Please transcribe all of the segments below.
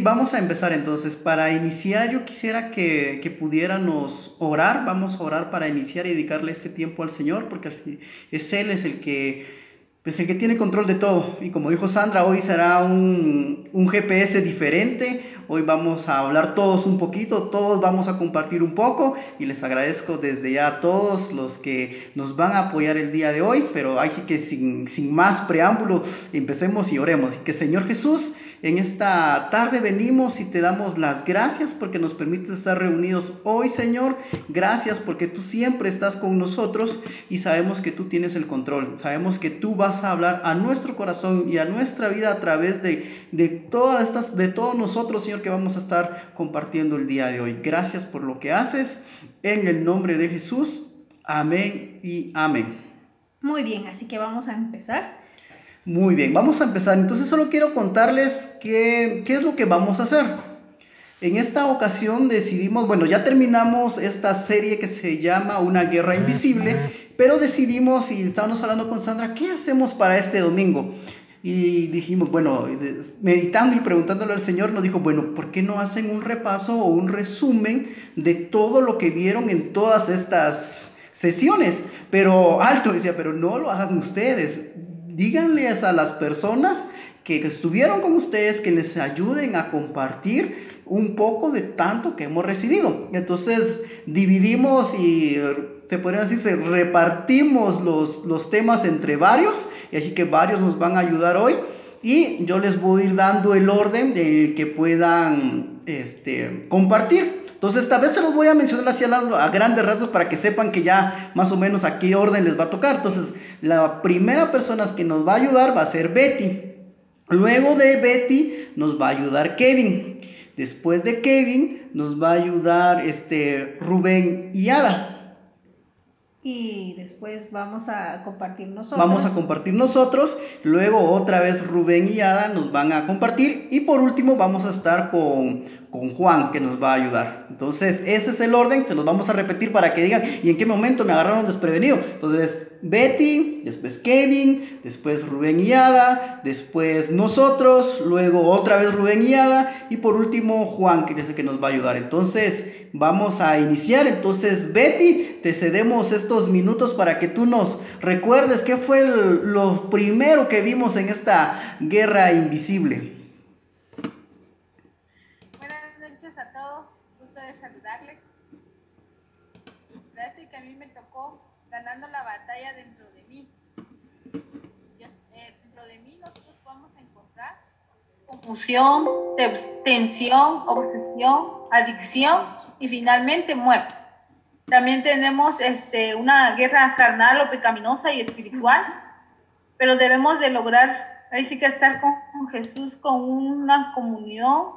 Vamos a empezar entonces. Para iniciar, yo quisiera que, que, pudiéramos orar. Vamos a orar para iniciar y dedicarle este tiempo al Señor, porque es Él es el que, pues el que tiene control de todo. Y como dijo Sandra, hoy será un, un GPS diferente. Hoy vamos a hablar todos un poquito, todos vamos a compartir un poco. Y les agradezco desde ya a todos los que nos van a apoyar el día de hoy. Pero ahí sí que sin, sin más preámbulo, empecemos y oremos. Que Señor Jesús en esta tarde venimos y te damos las gracias porque nos permites estar reunidos hoy, Señor. Gracias porque tú siempre estás con nosotros y sabemos que tú tienes el control. Sabemos que tú vas a hablar a nuestro corazón y a nuestra vida a través de, de todas estas, de todos nosotros, Señor, que vamos a estar compartiendo el día de hoy. Gracias por lo que haces. En el nombre de Jesús. Amén y amén. Muy bien, así que vamos a empezar. Muy bien, vamos a empezar. Entonces solo quiero contarles qué, qué es lo que vamos a hacer. En esta ocasión decidimos, bueno, ya terminamos esta serie que se llama Una guerra invisible, pero decidimos y estábamos hablando con Sandra, ¿qué hacemos para este domingo? Y dijimos, bueno, meditando y preguntándole al Señor, nos dijo, bueno, ¿por qué no hacen un repaso o un resumen de todo lo que vieron en todas estas sesiones? Pero alto, decía, pero no lo hagan ustedes díganles a las personas que estuvieron con ustedes que les ayuden a compartir un poco de tanto que hemos recibido. Entonces dividimos y te podría decir, repartimos los, los temas entre varios, y así que varios nos van a ayudar hoy. Y yo les voy a ir dando el orden de que puedan este, compartir. Entonces, esta vez se los voy a mencionar así a, a, grandes rasgos para que sepan que ya más o menos a qué orden les va a tocar. Entonces, la primera persona que nos va a ayudar va a ser Betty. Luego de Betty nos va a ayudar Kevin. Después de Kevin nos va a ayudar este, Rubén y Ada. Y después vamos a compartir nosotros. Vamos a compartir nosotros. Luego otra vez Rubén y Ada nos van a compartir. Y por último vamos a estar con, con Juan que nos va a ayudar. Entonces ese es el orden. Se los vamos a repetir para que digan y en qué momento me agarraron desprevenido. Entonces Betty, después Kevin, después Rubén y Ada, después nosotros, luego otra vez Rubén y Ada y por último Juan que es el que nos va a ayudar. Entonces vamos a iniciar. Entonces Betty, te cedemos estos minutos para que tú nos recuerdes qué fue lo primero que vimos en esta guerra invisible. Buenas noches a todos, gusto de saludarles. Gracias que a mí me tocó ganando la batalla dentro de mí. Eh, dentro de mí nosotros a encontrar confusión, tensión, obsesión, adicción y finalmente muerte. También tenemos este, una guerra carnal o pecaminosa y espiritual, pero debemos de lograr, ahí sí que estar con, con Jesús con una comunión,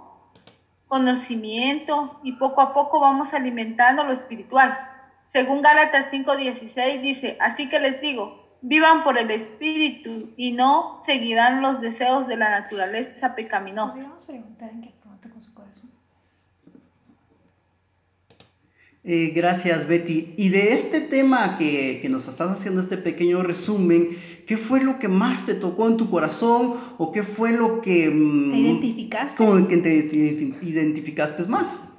conocimiento y poco a poco vamos alimentando lo espiritual. Según Gálatas 5:16 dice, así que les digo, vivan por el Espíritu y no seguirán los deseos de la naturaleza pecaminosa. preguntar en qué con su corazón? Eh, gracias, Betty. Y de este tema que, que, nos estás haciendo, este pequeño resumen, ¿qué fue lo que más te tocó en tu corazón o qué fue lo que... Mm, ¿Te identificaste? ¿Cómo que te identificaste más?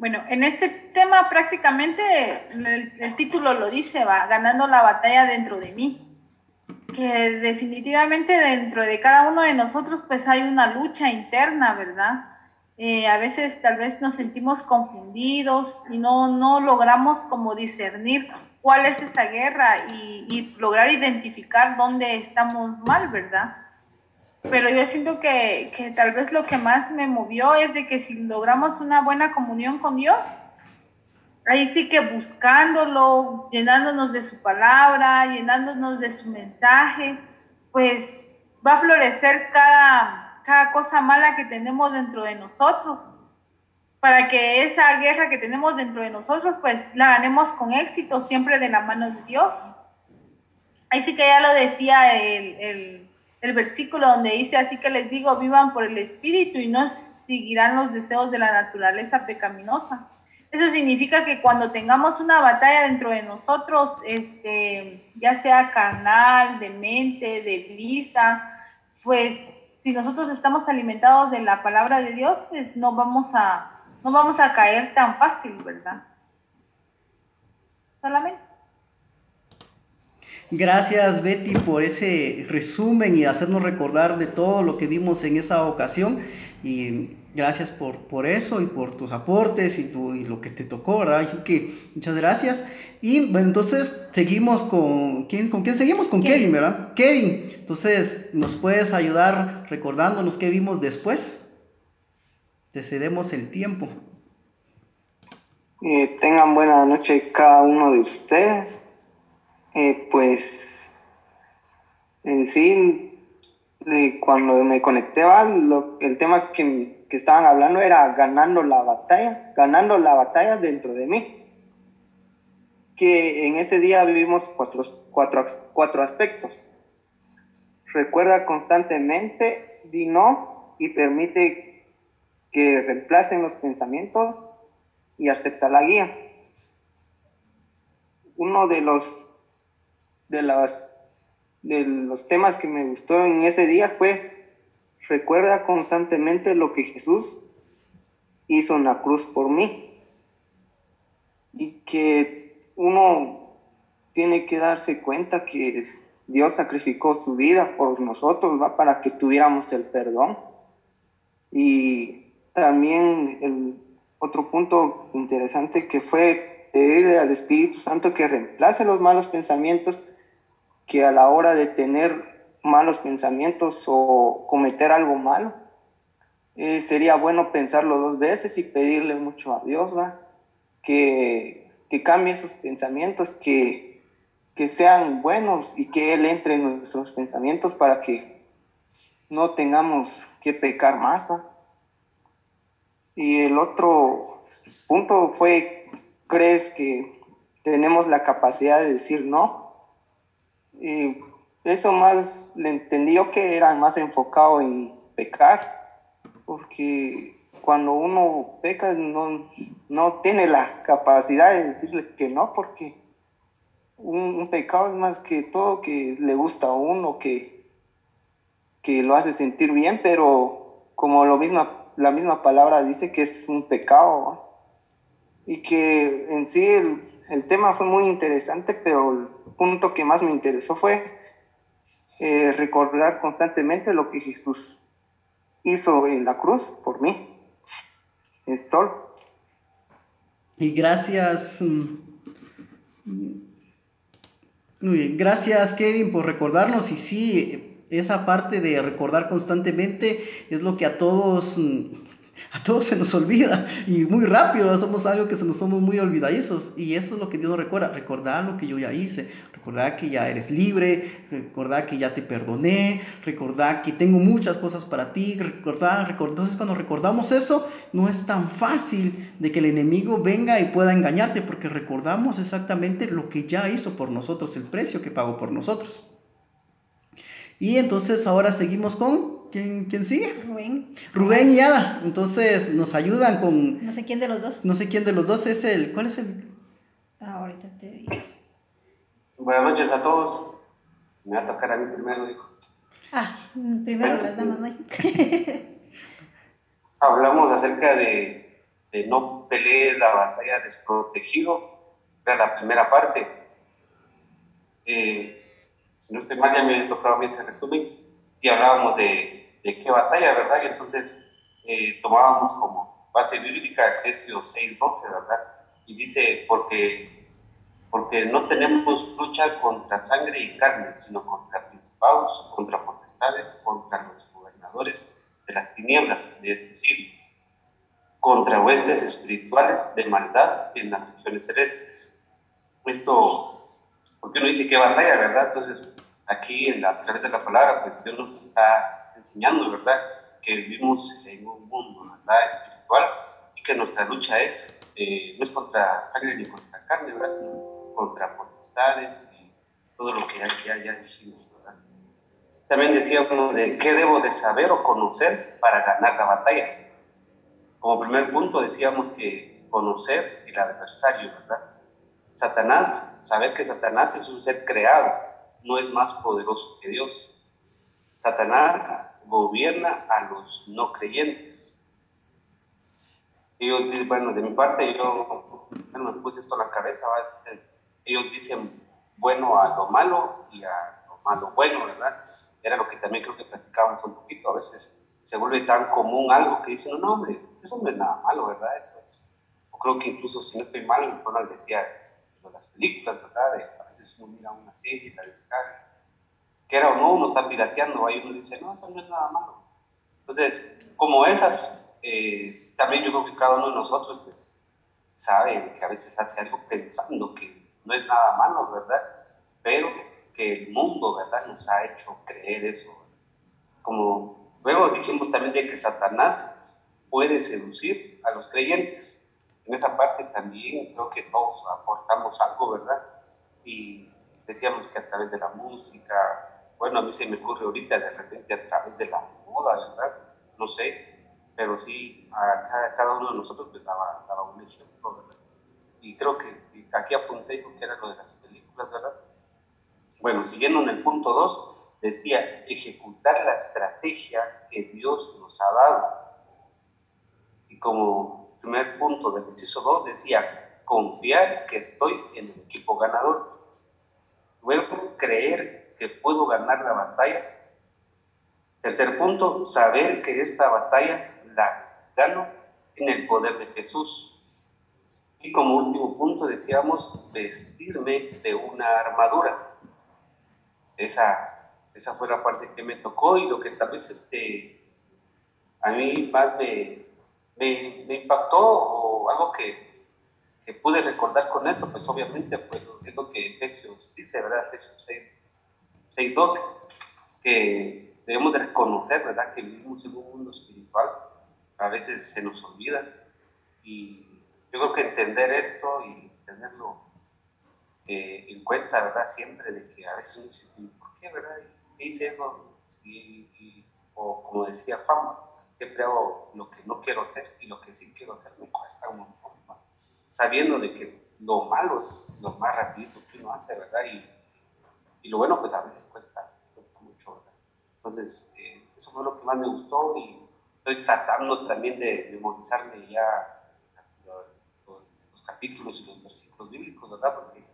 Bueno, en este tema prácticamente el, título lo dice, va ganando la batalla dentro de mí. Que definitivamente dentro de cada uno de nosotros pues hay una lucha interna, ¿verdad? Eh, a veces tal vez nos sentimos confundidos y no, no logramos como discernir cuál es esta guerra y, y lograr identificar dónde estamos mal, ¿verdad? Pero yo siento que, que, tal vez lo que más me movió es de que si logramos una buena comunión con Dios, ahí sí que buscándolo, llenándonos de su palabra, llenándonos de su mensaje, pues va a florecer cada, cada cosa mala que tenemos dentro de nosotros, para que esa guerra que tenemos dentro de nosotros, pues la ganemos con éxito, siempre de la mano de Dios. Ahí sí que ya lo decía el, el el versículo donde dice, así que les digo, vivan por el Espíritu y no seguirán los deseos de la naturaleza pecaminosa. Eso significa que cuando tengamos una batalla dentro de nosotros, este, ya sea carnal, de mente, de vista, pues si nosotros estamos alimentados de la palabra de Dios, pues no vamos a, no vamos a caer tan fácil, ¿verdad? Solamente. Gracias Betty por ese resumen y hacernos recordar de todo lo que vimos en esa ocasión. Y gracias por, por eso y por tus aportes y, tu, y lo que te tocó, ¿verdad? Así que muchas gracias. Y bueno, entonces seguimos con, ¿quién, ¿con quién seguimos? Con Kevin. Kevin, ¿verdad? Kevin, entonces, ¿nos puedes ayudar recordándonos qué vimos después? Te cedemos el tiempo. Eh, tengan buena noche cada uno de ustedes. Eh, pues en sí, cuando me conecté, el tema que, que, estaban hablando era ganando la batalla, ganando la batalla dentro de mí. Que en ese día vivimos cuatro, cuatro, cuatro aspectos. Recuerda constantemente, di no y permite que reemplacen los pensamientos y acepta la guía. Uno de los de, las, de los temas que me gustó en ese día fue, recuerda constantemente lo que Jesús hizo en la cruz por mí. Y que uno tiene que darse cuenta que Dios sacrificó su vida por nosotros, ¿va? Para que tuviéramos el perdón. Y también el otro punto interesante que fue pedirle al Espíritu Santo que reemplace los malos pensamientos que a la hora de tener malos pensamientos o cometer algo malo, eh, sería bueno pensarlo dos veces y pedirle mucho a Dios, ¿va? Que, que cambie esos pensamientos, que, que sean buenos y que Él entre en nuestros pensamientos para que no tengamos que pecar más, ¿va? Y el otro punto fue, ¿crees que tenemos la capacidad de decir no? Eso más le entendí yo que era más enfocado en pecar, porque cuando uno peca no, no tiene la capacidad de decirle que no, porque un, pecado es más que todo que le gusta a uno, que, que lo hace sentir bien, pero como lo misma, la misma palabra dice que es un pecado, y que en sí el, el tema fue muy interesante, pero punto que más me interesó fue eh, recordar constantemente lo que Jesús hizo en la cruz por mí. Es sol. Y gracias. Mm, gracias Kevin por recordarnos y sí, esa parte de recordar constantemente es lo que a todos mm, a todos se nos olvida. Y muy rápido somos algo que se nos somos muy olvidadizos. Y eso es lo que Dios recuerda, recordar lo que yo ya hice, recordar que ya eres libre, recordar que ya te perdoné, recordar que tengo muchas cosas para ti, recordar, recordar, entonces cuando recordamos eso no es tan fácil de que el enemigo venga y pueda engañarte porque recordamos exactamente lo que ya hizo por nosotros, el precio que pagó por nosotros. Y entonces ahora seguimos con ¿Quién, ¿Quién, sigue? Rubén. Rubén y Ada. Entonces nos ayudan con. No sé quién de los dos. No sé quién de los dos es el. ¿Cuál es el? Ah, ahorita te digo. Buenas noches a todos. Me va a tocar a mí primero, dijo. Ah, primero las damas, ¿no? Hablamos acerca de, de no pelees la batalla desprotegido. Era la primera parte. Eh, si no estoy mal, ya me ha tocado a mí ese resumen. Y hablábamos de de qué batalla, ¿verdad? Y entonces eh, tomábamos como base bíblica Efesios 6.12, ¿verdad? Y dice, porque, porque no tenemos lucha contra sangre y carne, sino contra principados, contra potestades, contra los gobernadores de las tinieblas de este siglo, contra huestes espirituales de maldad en las regiones celestes. Esto, porque uno dice qué batalla, ¿verdad? Entonces, aquí en la, a través de la palabra, pues Dios nos está enseñando, ¿verdad? Que vivimos en un mundo, ¿verdad? Espiritual y que nuestra lucha es, eh, no es contra sangre ni contra carne, ¿verdad? Sino contra potestades y todo lo que ya, ya, dijimos, ¿verdad? También decíamos de qué debo de saber o conocer para ganar la batalla. Como primer punto decíamos que conocer el adversario, ¿verdad? Satanás, saber que Satanás es un ser creado, no es más poderoso que Dios. Satanás gobierna a los no creyentes. Ellos dicen, bueno, de mi parte yo me puse esto en la cabeza, ellos dicen bueno a lo malo y a lo malo bueno, ¿verdad? Era lo que también creo que practicábamos un poquito, a veces se vuelve tan común algo que dicen, no, hombre, eso no es nada malo, ¿verdad? Eso es. O creo que incluso si no estoy mal, Ronald decía, de las películas, ¿verdad? a veces uno mira una serie, la descarga, que era o no, uno está pirateando, ahí uno dice, no, eso no es nada malo. Entonces, como esas, eh, también yo creo que cada uno de nosotros, pues, sabe que a veces hace algo pensando que no es nada malo, ¿verdad? Pero que el mundo, ¿verdad? Nos ha hecho creer eso. Como luego dijimos también de que Satanás puede seducir a los creyentes. En esa parte también creo que todos aportamos algo, ¿verdad? Y decíamos que a través de la música, bueno, a mí se me ocurre ahorita de repente a través de la moda, ¿verdad? No sé, pero sí, a cada, cada uno de nosotros pues daba, daba un ejemplo, ¿verdad? Y creo que aquí apunté que era lo de las películas, ¿verdad? Bueno, siguiendo en el punto 2, decía, ejecutar la estrategia que Dios nos ha dado. Y como primer punto del inciso 2 decía, confiar que estoy en el equipo ganador. Luego, creer que puedo ganar la batalla. Tercer punto, saber que esta batalla la gano en el poder de Jesús. Y como último punto decíamos vestirme de una armadura. Esa, esa fue la parte que me tocó y lo que tal vez este, a mí más me, me, me impactó o algo que, que, pude recordar con esto, pues obviamente pues, es lo que Efesios dice, ¿verdad? Efesios 6, 12, que debemos de reconocer, ¿verdad? Que vivimos en un mundo espiritual, a veces se nos olvida y yo creo que entender esto y tenerlo eh, en cuenta, ¿verdad? Siempre de que a veces uno dice, ¿por qué, verdad? ¿Qué hice eso? o como decía Fama, siempre hago lo que no quiero hacer y lo que sí quiero hacer me cuesta un montón, sabiendo de que lo malo es lo más rapidito que uno hace, ¿verdad? Y, y lo bueno pues a veces cuesta, cuesta mucho, ¿verdad? Entonces, eh, eso fue lo que más me gustó y estoy tratando también de memorizarme ya capítulos y los versículos bíblicos, ¿verdad? Porque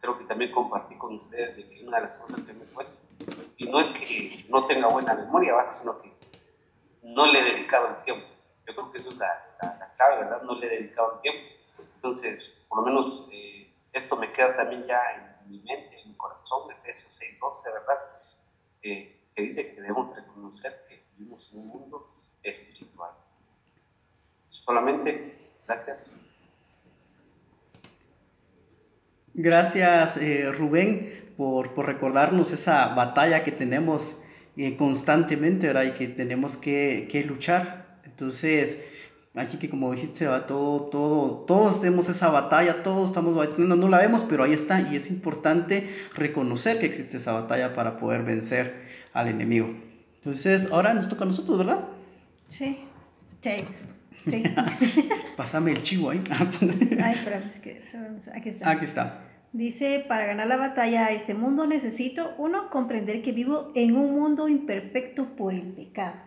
creo que también compartí con ustedes de que una de las cosas que me cuesta, y no es que no tenga buena memoria, ¿verdad? sino que no le he dedicado el tiempo. Yo creo que eso es la, la, clave, ¿verdad? No le he dedicado el tiempo. Entonces, por lo menos eh, esto me queda también ya en mi mente, corazón, Efesios 6, 12, ¿verdad? Que dice que debemos reconocer que vivimos en un mundo espiritual. Solamente, gracias. Gracias, eh, Rubén, por, por, recordarnos esa batalla que tenemos eh, constantemente, ¿verdad? Y que tenemos que, que, luchar. Entonces, así que como dijiste, todo, todo, todos tenemos esa batalla, todos estamos no, no la vemos, pero ahí está. Y es importante reconocer que existe esa batalla para poder vencer al enemigo. Entonces, ahora nos toca a nosotros, ¿verdad? Sí. Sí. Pásame el chivo ahí. Ay, pero es que aquí está. Aquí está. Dice, para ganar la batalla a este mundo necesito, uno, comprender que vivo en un mundo imperfecto por el pecado.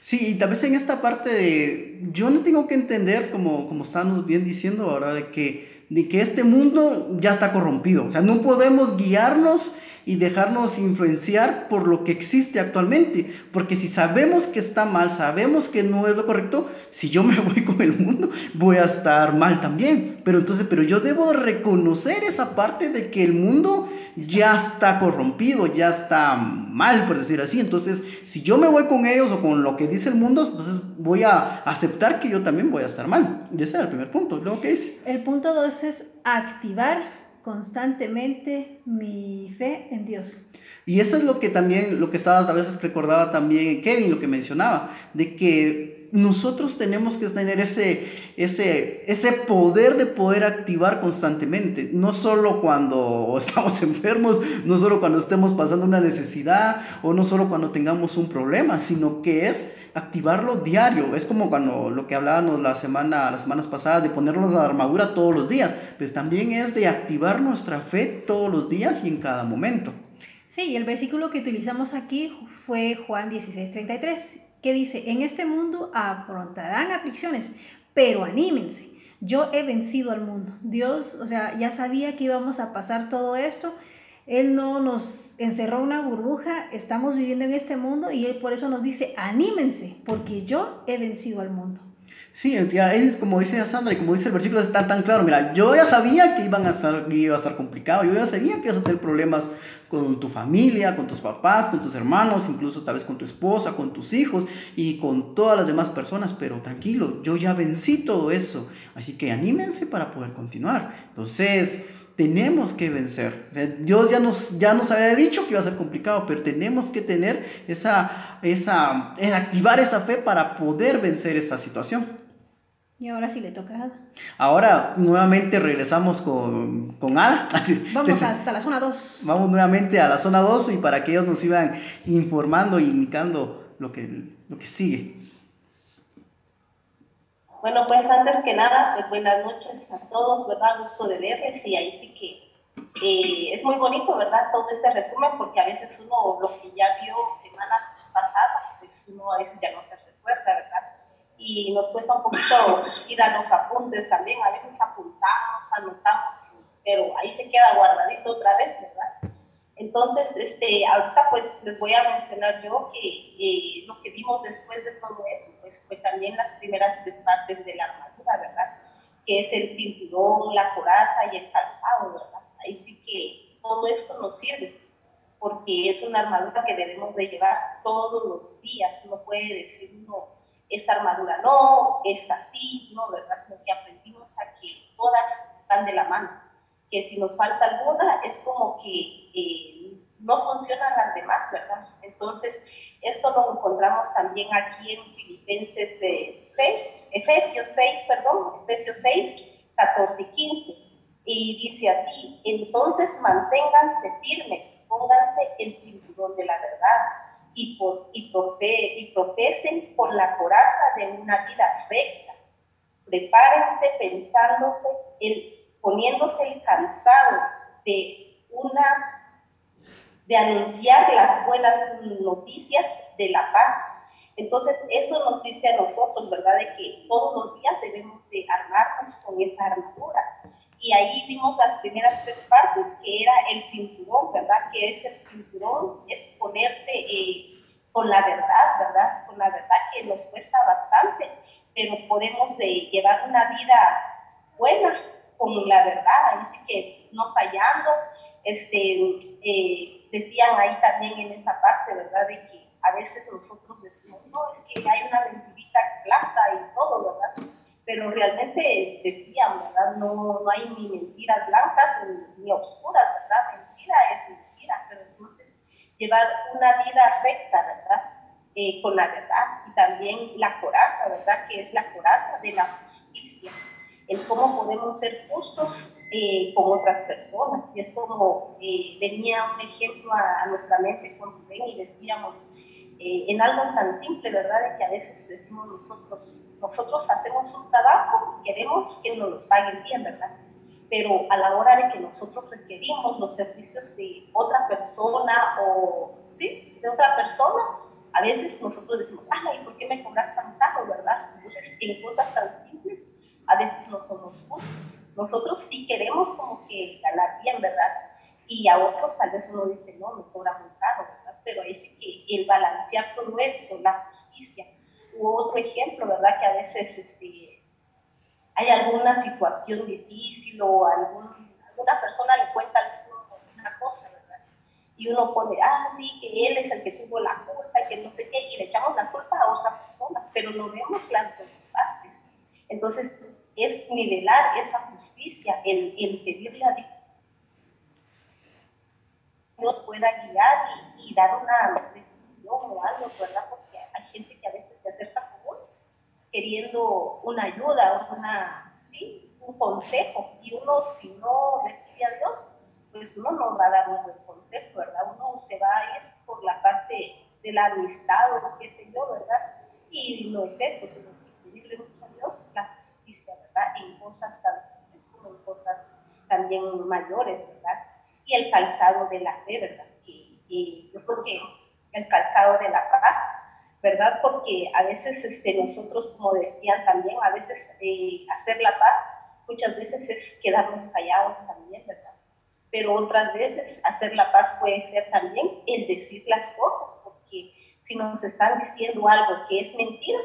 Sí, y tal vez en esta parte de, yo no tengo que entender, como, como estamos bien diciendo ahora, de que, de que este mundo ya está corrompido. O sea, no podemos guiarnos y dejarnos influenciar por lo que existe actualmente. Porque si sabemos que está mal, sabemos que no es lo correcto, si yo me voy con el mundo, voy a estar mal también. Pero entonces, pero yo debo reconocer esa parte de que el mundo ya está corrompido, ya está mal, por decir así. Entonces, si yo me voy con ellos o con lo que dice el mundo, entonces voy a aceptar que yo también voy a estar mal. Y ese es el primer punto. Luego, ¿qué dice? El punto dos es activar constantemente mi fe en Dios. Y eso es lo que también, lo que estabas a veces recordaba también Kevin, lo que mencionaba, de que nosotros tenemos que tener ese, ese, ese poder de poder activar constantemente, no solo cuando estamos enfermos, no solo cuando estemos pasando una necesidad o no solo cuando tengamos un problema, sino que es activarlo diario. Es como cuando lo que hablábamos la semana, las semanas pasadas de ponernos la armadura todos los días. Pues también es de activar nuestra fe todos los días y en cada momento. Sí, el versículo que utilizamos aquí fue Juan 16:33, que dice, en este mundo afrontarán aflicciones, pero anímense, yo he vencido al mundo. Dios, o sea, ya sabía que íbamos a pasar todo esto. Él no nos encerró una burbuja, estamos viviendo en este mundo y Él por eso nos dice, anímense, porque yo he vencido al mundo. Sí, ya él, como dice Sandra y como dice el versículo, está tan claro. Mira, yo ya sabía que, iban a estar, que iba a estar complicado, yo ya sabía que ibas a tener problemas con tu familia, con tus papás, con tus hermanos, incluso tal vez con tu esposa, con tus hijos y con todas las demás personas, pero tranquilo, yo ya vencí todo eso. Así que anímense para poder continuar. Entonces, tenemos que vencer. Dios ya nos, ya nos había dicho que iba a ser complicado, pero tenemos que tener esa, esa, activar esa fe para poder vencer esta situación. Y ahora sí le toca a Ada. Ahora nuevamente regresamos con, con Ada. Vamos hasta la zona 2. Vamos nuevamente a la zona 2 y para que ellos nos iban informando y indicando lo que, lo que sigue. Bueno, pues antes que nada, pues buenas noches a todos, ¿verdad? Gusto de verles y ahí sí que eh, es muy bonito, ¿verdad? Todo este resumen porque a veces uno lo que ya vio semanas pasadas, pues uno a veces ya no se recuerda, ¿verdad? y nos cuesta un poquito ir a los apuntes también, a veces apuntamos, anotamos, pero ahí se queda guardadito otra vez, ¿verdad? Entonces, este, ahorita pues les voy a mencionar yo que eh, lo que vimos después de todo eso, pues fue también las primeras tres partes de la armadura, ¿verdad? Que es el cinturón, la coraza y el calzado, ¿verdad? Ahí sí que todo esto nos sirve, porque es una armadura que debemos de llevar todos los días, no puede decir uno, esta armadura no, esta sí, no, ¿verdad? Sino que aprendimos a que todas van de la mano, que si nos falta alguna es como que eh, no funcionan las demás, ¿verdad? Entonces, esto lo encontramos también aquí en Filipenses 6, eh, Efesios 6, perdón, Efesios 6, 14 y 15. Y dice así, entonces manténganse firmes, pónganse el cinturón de la verdad y, por, y, profesen por la coraza de una vida recta. Prepárense pensándose, el, poniéndose el calzado de una de anunciar las buenas noticias de la paz. Entonces, eso nos dice a nosotros, ¿verdad? De que todos los días debemos de armarnos con esa armadura y ahí vimos las primeras tres partes, que era el cinturón, ¿verdad? Que es el cinturón, es ponerse eh, con la verdad, ¿verdad? Con la verdad que nos cuesta bastante, pero podemos eh, llevar una vida buena con la verdad, ahí sí que no fallando. Este, eh, decían ahí también en esa parte, ¿verdad? De que a veces nosotros decimos, no, es que hay una mentirita blanca y todo, ¿verdad? pero realmente decían, ¿verdad? No, no hay ni mentiras blancas ni, ni obscuras, ¿verdad? Mentira es mentira, pero entonces llevar una vida recta, ¿verdad? Eh, con la verdad y también la coraza, ¿verdad? Que es la coraza de la justicia, el cómo podemos ser justos eh, con otras personas. Y es como eh, venía un ejemplo a, a, nuestra mente cuando ven y decíamos, eh, en algo tan simple, ¿verdad? De que a veces decimos nosotros, nosotros hacemos un trabajo, queremos que nos los paguen bien, ¿verdad? Pero a la hora de que nosotros requerimos los servicios de otra persona o, ¿sí? De otra persona, a veces nosotros decimos, ay, ¿por qué me cobras tan caro, verdad? Entonces, en cosas tan simples, a veces no somos justos. Nosotros sí queremos como que ganar bien, ¿verdad? Y a otros tal vez uno dice, no, me cobra muy caro, ¿verdad? pero es que el balancear todo eso, la justicia. U otro ejemplo, ¿verdad? Que a veces este, hay alguna situación difícil o alguna persona le cuenta alguna cosa, ¿verdad? Y uno pone, ah, sí, que él es el que tuvo la culpa y que no sé qué, y le echamos la culpa a otra persona, pero no vemos las dos partes. Entonces, es nivelar esa justicia, el, el pedirle a Dios Dios pueda guiar y, dar una decisión o algo, ¿verdad? Porque hay gente que a veces se acerca como queriendo una ayuda, una, ¿sí? un consejo, y uno si no le pide a Dios, pues uno no va a dar un buen consejo, ¿verdad? Uno se va a ir por la parte de la amistad o qué sé yo, ¿verdad? Y no es eso, sino que pedirle mucho a Dios la justicia, En cosas tan como en cosas también mayores, ¿verdad? y el calzado de la fe, ¿verdad? Que el calzado de la paz, ¿verdad? Porque a veces este, nosotros, como decían también, a veces eh, hacer la paz muchas veces es quedarnos callados también, ¿verdad? Pero otras veces hacer la paz puede ser también el decir las cosas, porque si nos están diciendo algo que es mentira,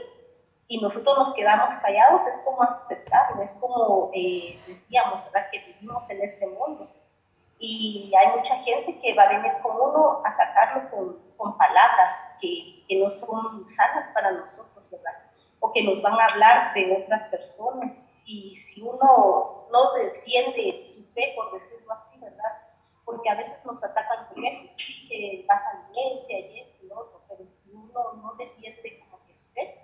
y nosotros nos quedamos callados, es como aceptarlo, es como eh, decíamos, ¿verdad? Que vivimos en este mundo. Y hay mucha gente que va a venir con uno a atacarlo con, con palabras que, que, no son sanas para nosotros, ¿verdad? O que nos van a hablar de otras personas. Y si uno no defiende su fe, por decirlo así, ¿verdad? Porque a veces nos atacan con eso, sí, que pasa violencia y eso otro, pero si uno no defiende como que su fe,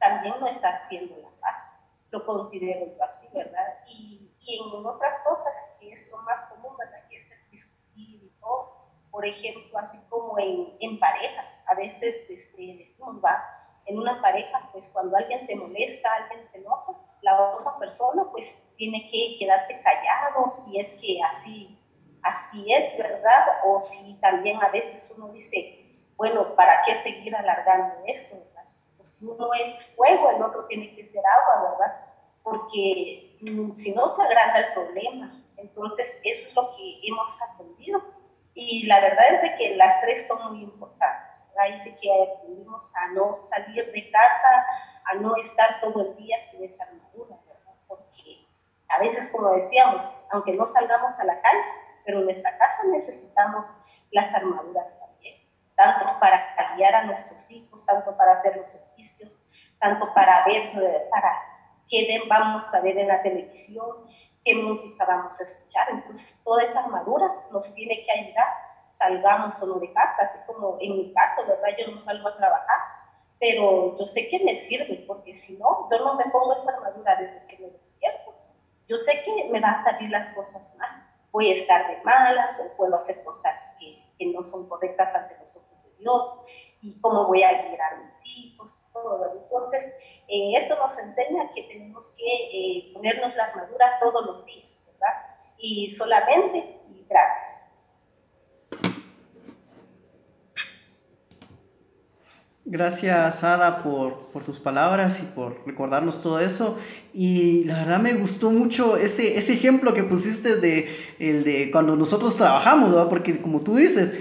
también no está haciendo la paz. Lo considero yo así, ¿verdad? Y, y, en otras cosas, que es lo más común, ¿verdad? Que es el discutir y todo. Por ejemplo, así como en, en parejas, a veces este, decimos, va, en una pareja, pues cuando alguien se molesta, alguien se enoja, la otra persona pues tiene que quedarse callado si es que así, así es, ¿verdad? O si también a veces uno dice, bueno, ¿para qué seguir alargando esto? Uno es fuego, el otro tiene que ser agua, ¿verdad? Porque mm, si no se agranda el problema. Entonces, eso es lo que hemos aprendido. Y la verdad es de que las tres son muy importantes. ¿verdad? Dice que aprendimos a no salir de casa, a no estar todo el día sin esa armadura, ¿verdad? Porque a veces, como decíamos, aunque no salgamos a la calle, pero en nuestra casa necesitamos las armaduras tanto para guiar a nuestros hijos, tanto para hacer tanto para ver, para qué vamos a ver en la televisión, qué música vamos a escuchar. Entonces, toda esa armadura nos tiene que ayudar, salgamos o no de casa, así como en mi caso, ¿verdad? Yo no salgo a trabajar, pero yo sé que me sirve, porque si no, yo no me pongo esa armadura desde que me despierto. Yo sé que me van a salir las cosas mal. Voy a estar de malas o puedo hacer cosas que, que no son correctas ante los ojos Dios y cómo voy a guiar a mis hijos, todo. Entonces, eh, esto nos enseña que tenemos que eh, ponernos la armadura todos los días, ¿verdad? Y solamente, gracias. Gracias, Ada, por, por, tus palabras y por recordarnos todo eso. Y la verdad me gustó mucho ese, ese ejemplo que pusiste de, el de cuando nosotros trabajamos, ¿verdad? Porque como tú dices,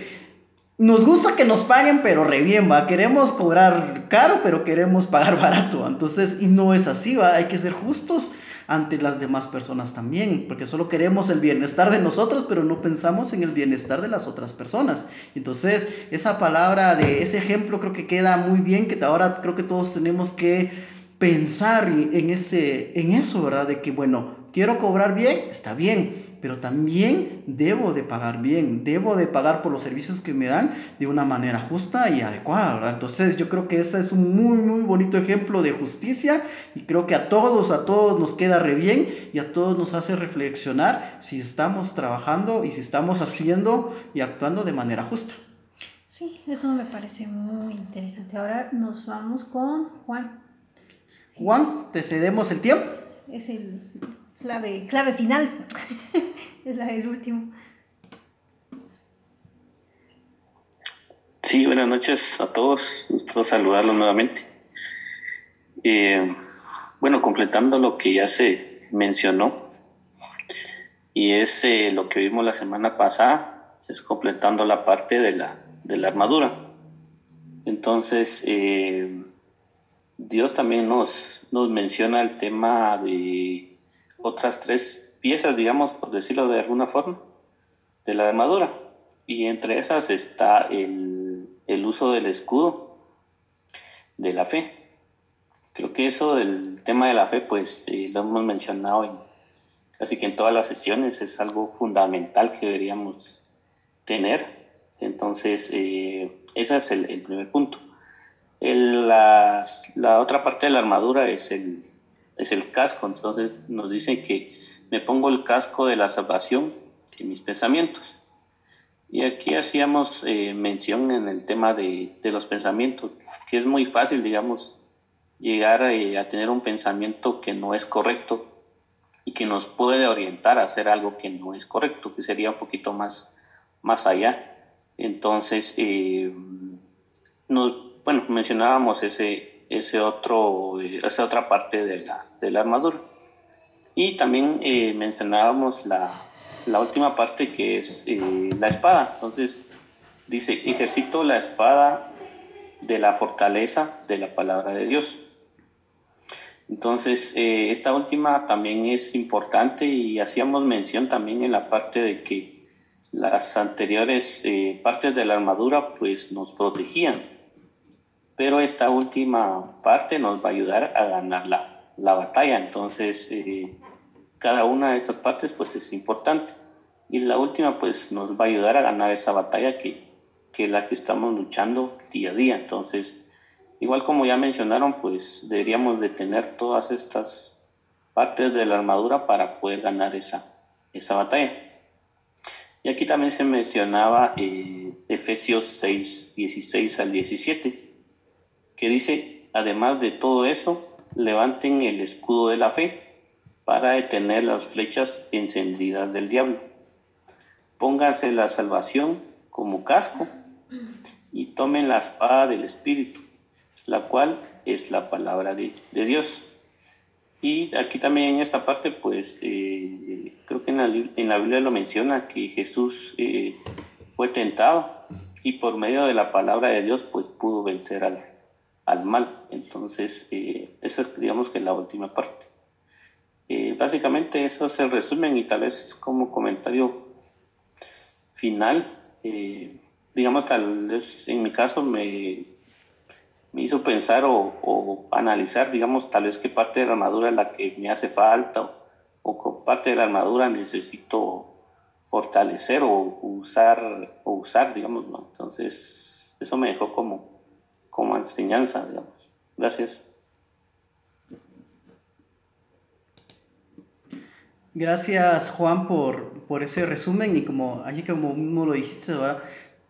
nos gusta que nos paguen, pero re bien, va. Queremos cobrar caro, pero queremos pagar barato. Entonces, y no es así, va. Hay que ser justos ante las demás personas también, porque solo queremos el bienestar de nosotros, pero no pensamos en el bienestar de las otras personas. Entonces, esa palabra de ese ejemplo creo que queda muy bien, que ahora creo que todos tenemos que pensar en, ese, en eso, ¿verdad? De que, bueno, quiero cobrar bien, está bien, pero también debo de pagar bien, debo de pagar por los servicios que me dan de una manera justa y adecuada, Entonces yo creo que ese es un muy, muy bonito ejemplo de justicia y creo que a todos, a todos nos queda re bien y a todos nos hace reflexionar si estamos trabajando y si estamos haciendo y actuando de manera justa. Sí, eso me parece muy interesante. Ahora nos vamos con Juan. Juan, te cedemos el tiempo. Es el clave, clave final. la del último. Sí, buenas noches a todos. Gusto saludarlos nuevamente. Eh, bueno, completando lo que ya se mencionó, y es eh, lo que vimos la semana pasada, es completando la parte de la, de la armadura. Entonces, eh, Dios también nos, nos menciona el tema de otras tres piezas, digamos, por decirlo de alguna forma, de la armadura. Y entre esas está el, el uso del escudo de la fe. Creo que eso del tema de la fe, pues eh, lo hemos mencionado en, casi que en todas las sesiones, es algo fundamental que deberíamos tener. Entonces, eh, ese es el, el primer punto. La, la, otra parte de la armadura es el, es el casco. Entonces nos dicen que me pongo el casco de la salvación en mis pensamientos. Y aquí hacíamos eh, mención en el tema de, de, los pensamientos, que es muy fácil, digamos, llegar a, eh, a, tener un pensamiento que no es correcto y que nos puede orientar a hacer algo que no es correcto, que sería un poquito más, más allá. Entonces, eh, bueno, mencionábamos ese, ese otro, esa otra parte de la, de la armadura. Y también eh, mencionábamos la, la, última parte que es eh, la espada. Entonces, dice, ejercito la espada de la fortaleza de la palabra de Dios. Entonces, eh, esta última también es importante y hacíamos mención también en la parte de que las anteriores eh, partes de la armadura pues nos protegían, pero esta última parte nos va a ayudar a ganar la, la batalla. Entonces, eh, cada una de estas partes pues es importante y la última pues nos va a ayudar a ganar esa batalla que, que la que estamos luchando día a día. Entonces, igual como ya mencionaron, pues deberíamos de tener todas estas partes de la armadura para poder ganar esa, esa batalla. Y aquí también se mencionaba eh, Efesios 6, 16 al 17, que dice, además de todo eso, levanten el escudo de la fe para detener las flechas encendidas del diablo. Pónganse la salvación como casco y tomen la espada del Espíritu, la cual es la palabra de, Dios. Y aquí también en esta parte, pues eh, creo que en la, Biblia lo menciona que Jesús eh, fue tentado y por medio de la palabra de Dios, pues pudo vencer al, al mal. Entonces, eh, esa es digamos que la última parte. Básicamente eso es el resumen y tal vez como comentario final digamos, tal vez en mi caso me, me hizo pensar o, analizar, digamos, tal vez qué parte de la armadura es la que me hace falta o, qué parte de la armadura necesito fortalecer o usar, o usar digamos, ¿no? Entonces, eso me dejó como, como enseñanza, digamos. Gracias. Gracias Juan por, por ese resumen y como allí como uno lo dijiste,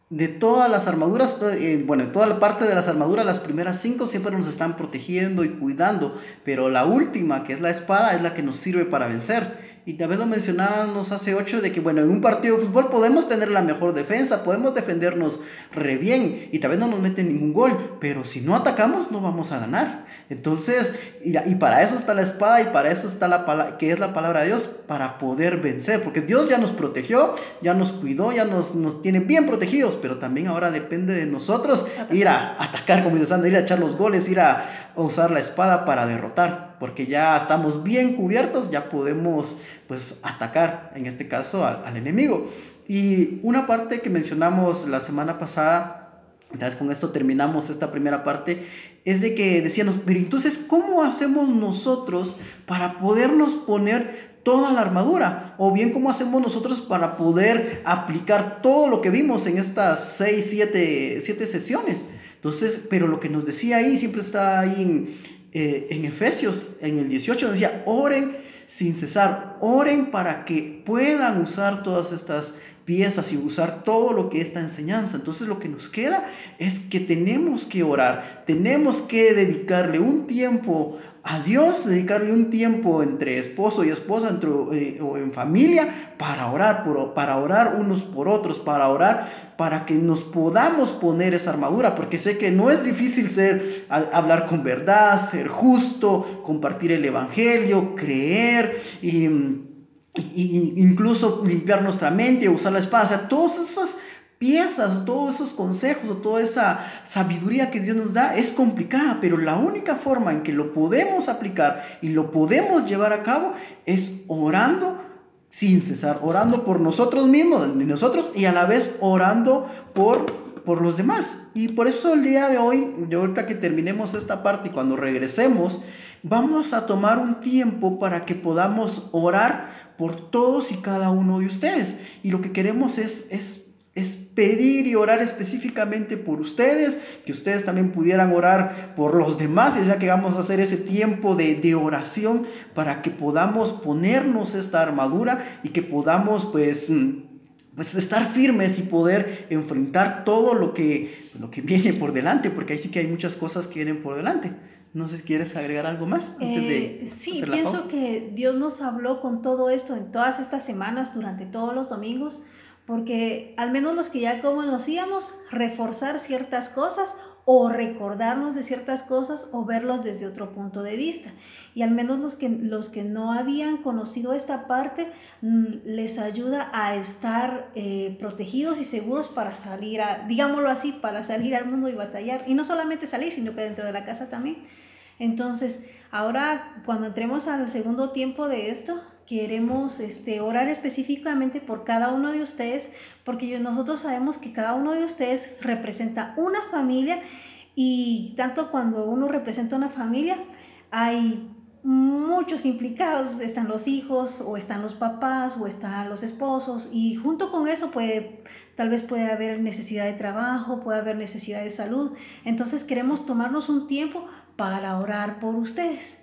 de todas las armaduras, eh, bueno, toda la parte de las armaduras, las primeras cinco siempre nos están protegiendo y cuidando, pero la última, que es la espada, es la que nos sirve para vencer. Y también lo mencionábamos hace ocho de que, bueno, en un partido de fútbol podemos tener la mejor defensa, podemos defendernos re bien y tal vez no nos meten ningún gol, pero si no atacamos no vamos a ganar. Entonces, y, y para eso está la espada y para eso está la palabra, que es la palabra de Dios, para poder vencer, porque Dios ya nos protegió, ya nos cuidó, ya nos, nos tiene bien protegidos, pero también ahora depende de nosotros ir a atacar, como dice Sandra, ir a echar los goles, ir a usar la espada para derrotar porque ya estamos bien cubiertos, ya podemos pues atacar, en este caso, al, enemigo. Y una parte que mencionamos la semana pasada, entonces con esto terminamos esta primera parte, es de que decíamos, pero entonces, ¿cómo hacemos nosotros para podernos poner toda la armadura? O bien, ¿cómo hacemos nosotros para poder aplicar todo lo que vimos en estas 6, 7, siete sesiones? Entonces, pero lo que nos decía ahí, siempre está ahí en, eh, en Efesios, en el 18, decía, oren sin cesar, oren para que puedan usar todas estas piezas y usar todo lo que esta enseñanza. Entonces lo que nos queda es que tenemos que orar, tenemos que dedicarle un tiempo a Dios, dedicarle un tiempo entre esposo y esposa entre, eh, o en familia para orar, por, para orar unos por otros, para orar para que nos podamos poner esa armadura, porque sé que no es difícil ser, hablar con verdad, ser justo, compartir el Evangelio, creer y, incluso limpiar nuestra mente, usar la espada, o sea, todas esas piezas, todos esos consejos o toda esa sabiduría que Dios nos da es complicada, pero la única forma en que lo podemos aplicar y lo podemos llevar a cabo es orando sin cesar, orando por nosotros mismos, nosotros y a la vez orando por, por los demás. Y por eso el día de hoy, yo ahorita que terminemos esta parte y cuando regresemos, vamos a tomar un tiempo para que podamos orar por todos y cada uno de ustedes. Y lo que queremos es, es es pedir y orar específicamente por ustedes, que ustedes también pudieran orar por los demás, ya que vamos a hacer ese tiempo de, de, oración para que podamos ponernos esta armadura y que podamos pues, mm, pues estar firmes y poder enfrentar todo lo que, lo que viene por delante, porque ahí sí que hay muchas cosas que vienen por delante. No sé si quieres agregar algo más antes de eh, Sí, pienso que Dios nos habló con todo esto en todas estas semanas, durante todos los domingos, porque al menos los que ya conocíamos, reforzar ciertas cosas o recordarnos de ciertas cosas o verlos desde otro punto de vista. Y al menos los que, los que no habían conocido esta parte mm, les ayuda a estar eh, protegidos y seguros para salir a, digámoslo así, para salir al mundo y batallar. Y no solamente salir, sino que dentro de la casa también. Entonces, ahora cuando entremos al segundo tiempo de esto, queremos este, orar específicamente por cada uno de ustedes, porque nosotros sabemos que cada uno de ustedes representa una familia y tanto cuando uno representa una familia, hay muchos implicados, están los hijos o están los papás o están los esposos y junto con eso puede, tal vez puede haber necesidad de trabajo, puede haber necesidad de salud. Entonces queremos tomarnos un tiempo para orar por ustedes.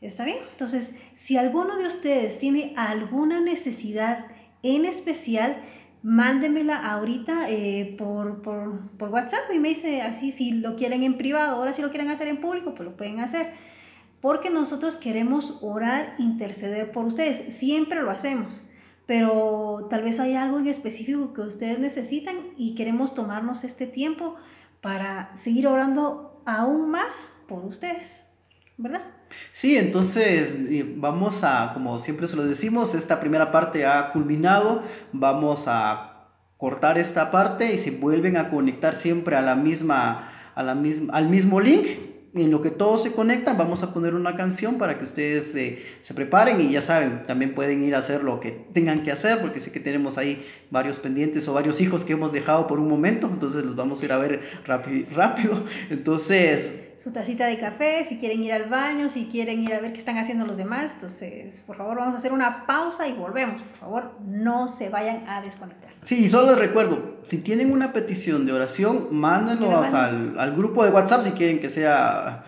¿Está bien? Entonces, si alguno de ustedes tiene alguna necesidad en especial, mándemela ahorita eh, por, por, por, WhatsApp y me dice así, si lo quieren en privado, ahora si lo quieren hacer en público, pues lo pueden hacer. Porque nosotros queremos orar, interceder por ustedes. Siempre lo hacemos. Pero tal vez hay algo en específico que ustedes necesitan y queremos tomarnos este tiempo para seguir orando aún más por ustedes. ¿Verdad? Sí, entonces vamos a, como siempre se lo decimos, esta primera parte ha culminado, vamos a cortar esta parte y se vuelven a conectar siempre a la misma, a la misma, al mismo link. En lo que todos se conectan, vamos a poner una canción para que ustedes se preparen y ya saben, también pueden ir a hacer lo que tengan que hacer, porque sé que tenemos ahí varios pendientes o varios hijos que hemos dejado por un momento, entonces los vamos a ir a ver rápido. Entonces, su tacita de café, si quieren ir al baño, si quieren ir a ver qué están haciendo los demás. Entonces, por favor, vamos a hacer una pausa y volvemos. Por favor, no se vayan a desconectar. Sí, solo les recuerdo, si tienen una petición de oración, mándenlo al, al, grupo de WhatsApp si quieren que sea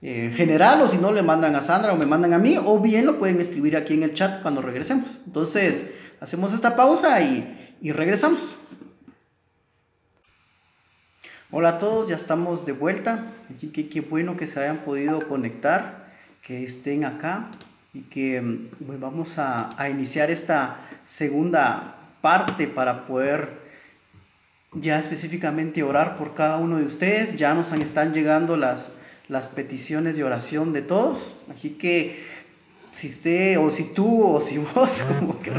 eh, general o si no, le mandan a Sandra o me mandan a mí o bien lo pueden escribir aquí en el chat cuando regresemos. Entonces, hacemos esta pausa y, y regresamos. Hola a todos, ya estamos de vuelta, así que qué bueno que se hayan podido conectar, que estén acá y que mm, pues, vamos a, a, iniciar esta segunda parte para poder ya específicamente orar por cada uno de ustedes. Ya nos están llegando las, las peticiones de oración de todos, así que si usted o si tú o si vos como que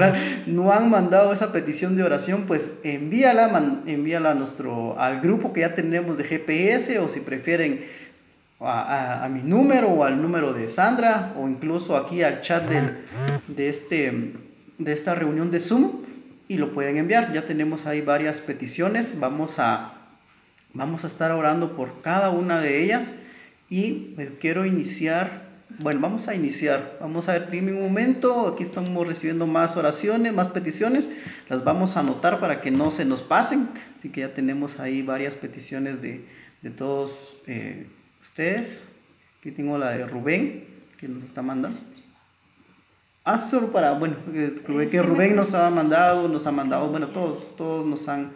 no han mandado esa petición de oración, pues envíala, envíala a nuestro, al grupo que ya tenemos de GPS o si prefieren a, a, mi número o al número de Sandra o incluso aquí al chat del, de, este, de esta reunión de Zoom y lo pueden enviar. Ya tenemos ahí varias peticiones, vamos a, vamos a estar orando por cada una de ellas y pues, quiero iniciar bueno, vamos a iniciar. Vamos a ver, dime un momento. Aquí estamos recibiendo más oraciones, más peticiones. Las vamos a anotar para que no se nos pasen. Así que ya tenemos ahí varias peticiones de, de todos eh, ustedes. Aquí tengo la de Rubén, que nos está mandando. Ah, solo para, bueno, eh, que Rubén nos ha mandado, nos ha mandado, bueno, todos, todos nos han,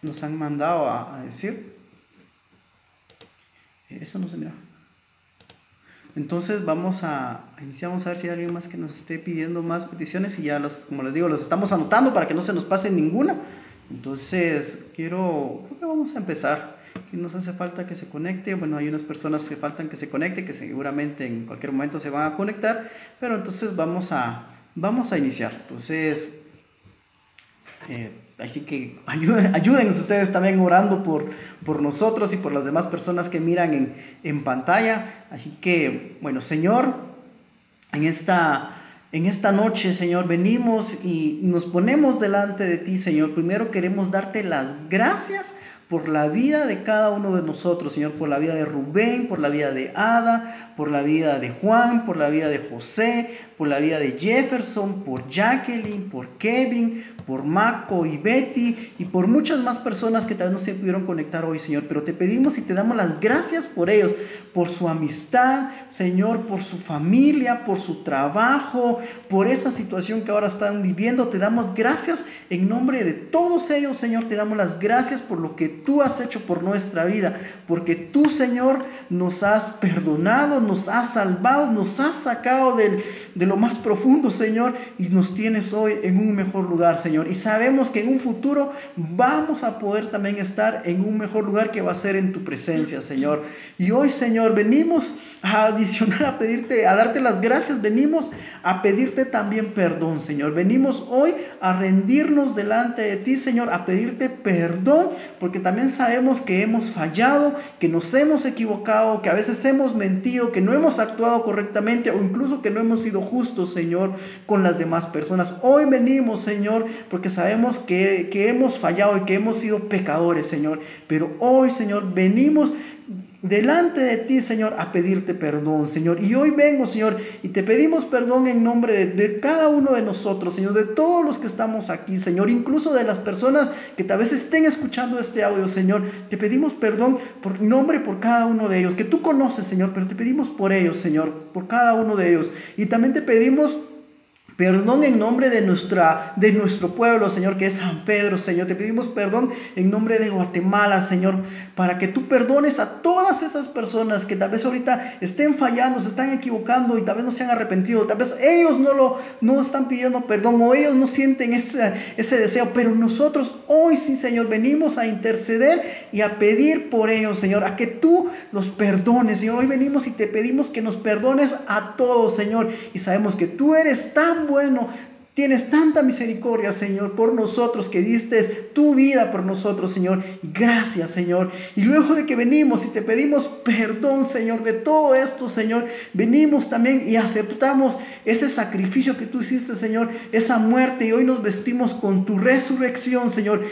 nos han mandado a, a decir. Eso no se mira. Entonces vamos a, iniciar, vamos a ver si hay alguien más que nos esté pidiendo más peticiones y ya los, como les digo, los estamos anotando para que no se nos pase ninguna. Entonces quiero, creo que vamos a empezar. ¿Qué nos hace falta que se conecte? Bueno, hay unas personas que faltan que se conecte, que seguramente en cualquier momento se van a conectar, pero entonces vamos a, vamos a iniciar. Entonces, eh, Así que ayuden, ayúdenos ustedes también orando por, por nosotros y por las demás personas que miran en, en pantalla. Así que, bueno, Señor, en esta, en esta noche, Señor, venimos y nos ponemos delante de ti, Señor. Primero queremos darte las gracias por la vida de cada uno de nosotros, Señor, por la vida de Rubén, por la vida de Ada, por la vida de Juan, por la vida de José, por la vida de Jefferson, por Jacqueline, por Kevin, por Marco y Betty y por muchas más personas que tal vez no se pudieron conectar hoy, Señor. Pero te pedimos y te damos las gracias por ellos, por su amistad, Señor, por su familia, por su trabajo, por esa situación que ahora están viviendo. Te damos gracias en nombre de todos ellos, Señor. Te damos las gracias por lo que tú has hecho por nuestra vida, porque tú, Señor, nos has perdonado, nos has salvado, nos has sacado del, de lo más profundo, Señor, y nos tienes hoy en un mejor lugar, Señor. Y sabemos que en un futuro vamos a poder también estar en un mejor lugar que va a ser en tu presencia, Señor. Y hoy, Señor, venimos a adicionar, a pedirte, a darte las gracias, venimos a pedirte también perdón, Señor. Venimos hoy a rendirnos delante de ti, Señor, a pedirte perdón, porque también sabemos que hemos fallado, que nos hemos equivocado, que a veces hemos mentido, que no hemos actuado correctamente o incluso que no hemos sido justos, Señor, con las demás personas. Hoy venimos, Señor, porque sabemos que, que hemos fallado y que hemos sido pecadores, Señor. Pero hoy, Señor, venimos delante de ti, Señor, a pedirte perdón, Señor. Y hoy vengo, Señor, y te pedimos perdón en nombre de, cada uno de nosotros, Señor, de todos los que estamos aquí, Señor, incluso de las personas que tal vez estén escuchando este audio, Señor. Te pedimos perdón por nombre por cada uno de ellos, que tú conoces, Señor, pero te pedimos por ellos, Señor, por cada uno de ellos. Y también te pedimos Perdón en nombre de, nuestra, de nuestro pueblo, Señor, que es San Pedro, Señor. Te pedimos perdón en nombre de Guatemala, Señor, para que tú perdones a todas esas personas que tal vez ahorita estén fallando, se están equivocando y tal vez no se han arrepentido. Tal vez ellos no lo no están pidiendo perdón o ellos no sienten ese, ese deseo, pero nosotros hoy sí, Señor, venimos a interceder y a pedir por ellos, Señor, a que tú los perdones, Señor. Hoy venimos y te pedimos que nos perdones a todos, Señor, y sabemos que tú eres tan bueno, Tienes tanta misericordia, Señor, por nosotros que diste tu vida por nosotros, Señor. Gracias, Señor. Y luego de que venimos y te pedimos perdón, Señor, de todo esto, Señor, venimos también y aceptamos ese sacrificio que tú hiciste, Señor, esa muerte. Y hoy nos vestimos con tu resurrección, Señor